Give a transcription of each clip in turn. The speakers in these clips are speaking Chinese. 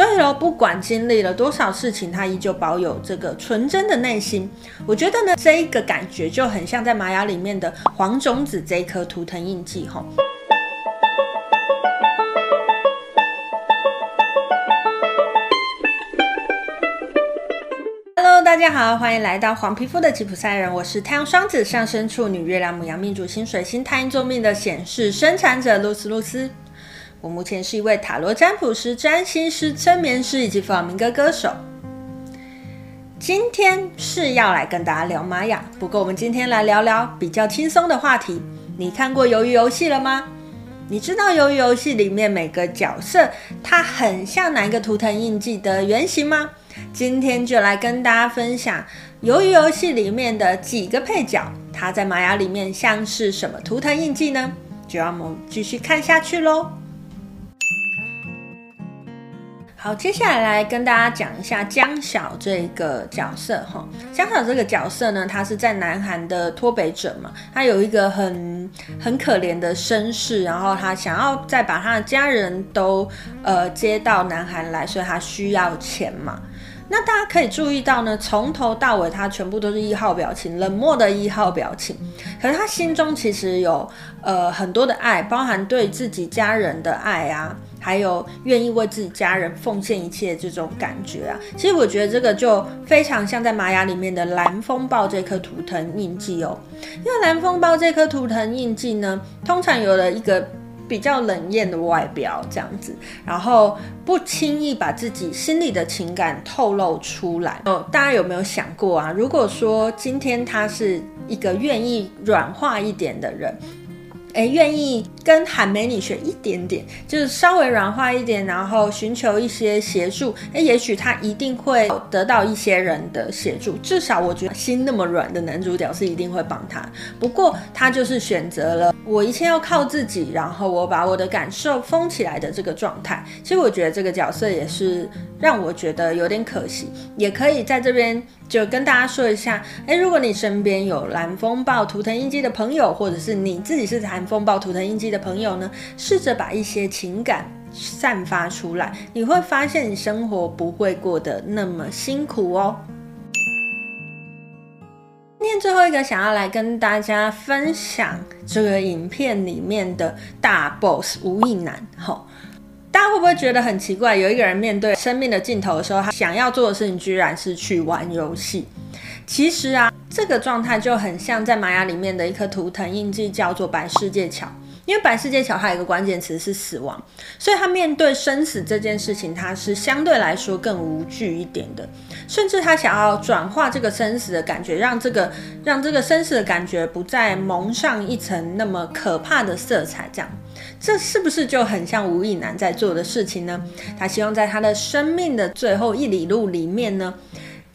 所以喽，不管经历了多少事情，他依旧保有这个纯真的内心。我觉得呢，这一个感觉就很像在玛雅里面的黄种子这一颗图腾印记哈。Hello，大家好，欢迎来到黄皮肤的吉普赛人，我是太阳双子上升处女月亮母羊命主星水星太阴座命的显示生产者露丝露丝。我目前是一位塔罗占卜师、占星师、催眠师以及弗朗明哥歌手。今天是要来跟大家聊玛雅，不过我们今天来聊聊比较轻松的话题。你看过《鱿鱼游戏》了吗？你知道《鱿鱼游戏》里面每个角色它很像哪一个图腾印记的原型吗？今天就来跟大家分享《鱿鱼游戏》里面的几个配角，它在玛雅里面像是什么图腾印记呢？就让我们继续看下去喽。好，接下来来跟大家讲一下江晓这个角色哈。江晓这个角色呢，他是在南韩的脱北者嘛，他有一个很很可怜的身世，然后他想要再把他的家人都呃接到南韩来，所以他需要钱嘛。那大家可以注意到呢，从头到尾他全部都是一号表情，冷漠的一号表情。可是他心中其实有呃很多的爱，包含对自己家人的爱啊。还有愿意为自己家人奉献一切这种感觉啊，其实我觉得这个就非常像在玛雅里面的蓝风暴这颗图腾印记哦。因为蓝风暴这颗图腾印记呢，通常有了一个比较冷艳的外表这样子，然后不轻易把自己心里的情感透露出来哦。大家有没有想过啊？如果说今天他是一个愿意软化一点的人。诶，愿意跟韩美女学一点点，就是稍微软化一点，然后寻求一些协助。哎，也许他一定会得到一些人的协助。至少我觉得心那么软的男主角是一定会帮他。不过他就是选择了我一切要靠自己，然后我把我的感受封起来的这个状态。其实我觉得这个角色也是让我觉得有点可惜。也可以在这边就跟大家说一下，诶，如果你身边有蓝风暴图腾印记的朋友，或者是你自己是蓝。风暴图腾印记的朋友呢，试着把一些情感散发出来，你会发现你生活不会过得那么辛苦哦。今天最后一个想要来跟大家分享这个影片里面的大 boss 吴亦男，吼，大家会不会觉得很奇怪？有一个人面对生命的尽头的时候，他想要做的事情居然是去玩游戏。其实啊。这个状态就很像在玛雅里面的一颗图腾印记，叫做白世界桥。因为白世界桥它有一个关键词是死亡，所以他面对生死这件事情，他是相对来说更无惧一点的。甚至他想要转化这个生死的感觉，让这个让这个生死的感觉不再蒙上一层那么可怕的色彩。这样，这是不是就很像无印男在做的事情呢？他希望在他的生命的最后一里路里面呢，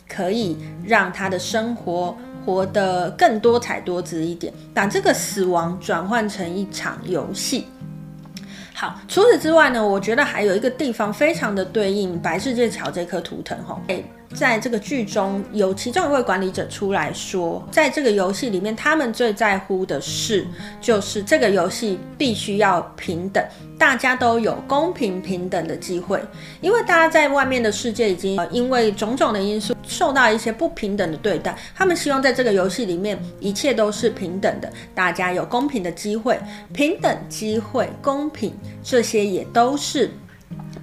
可以让他的生活活得更多彩多姿一点，把这个死亡转换成一场游戏。好，除此之外呢，我觉得还有一个地方非常的对应白世界桥这颗图腾哈。在这个剧中，有其中一位管理者出来说，在这个游戏里面，他们最在乎的是，就是这个游戏必须要平等，大家都有公平平等的机会。因为大家在外面的世界已经因为种种的因素受到一些不平等的对待，他们希望在这个游戏里面一切都是平等的，大家有公平的机会，平等机会，公平，这些也都是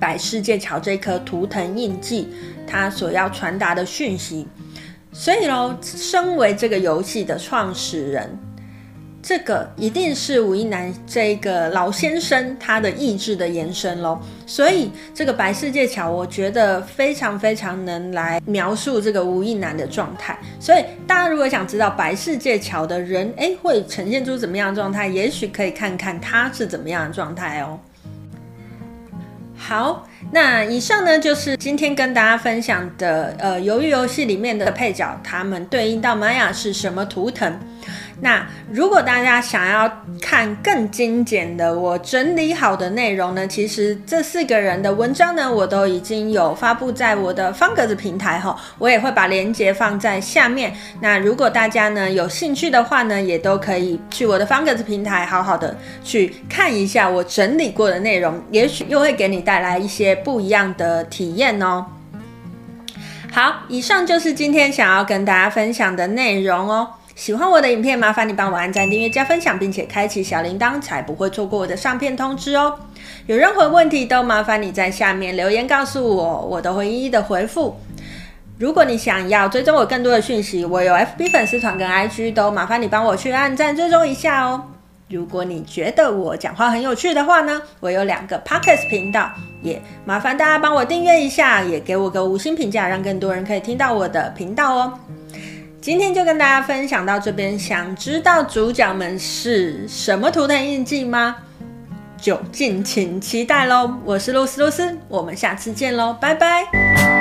白世界桥这颗图腾印记。它所要传达的讯息，所以喽，身为这个游戏的创始人，这个一定是无印男这个老先生他的意志的延伸喽。所以这个白世界桥，我觉得非常非常能来描述这个无印男的状态。所以大家如果想知道白世界桥的人，诶，会呈现出怎么样的状态，也许可以看看他是怎么样的状态哦。好。那以上呢，就是今天跟大家分享的，呃，鱿鱼游戏里面的配角，他们对应到玛雅是什么图腾？那如果大家想要看更精简的我整理好的内容呢，其实这四个人的文章呢，我都已经有发布在我的方格子平台哈，我也会把链接放在下面。那如果大家呢有兴趣的话呢，也都可以去我的方格子平台好好的去看一下我整理过的内容，也许又会给你带来一些不一样的体验哦。好，以上就是今天想要跟大家分享的内容哦。喜欢我的影片，麻烦你帮我按赞、订阅、加分享，并且开启小铃铛，才不会错过我的上片通知哦。有任何问题都麻烦你在下面留言告诉我，我都会一一的回复。如果你想要追踪我更多的讯息，我有 FB 粉丝团跟 IG，都麻烦你帮我去按赞追踪一下哦。如果你觉得我讲话很有趣的话呢，我有两个 Podcast 频道，也麻烦大家帮我订阅一下，也给我个五星评价，让更多人可以听到我的频道哦。今天就跟大家分享到这边，想知道主角们是什么图腾印记吗？就敬请期待喽！我是露丝露丝，我们下次见喽，拜拜。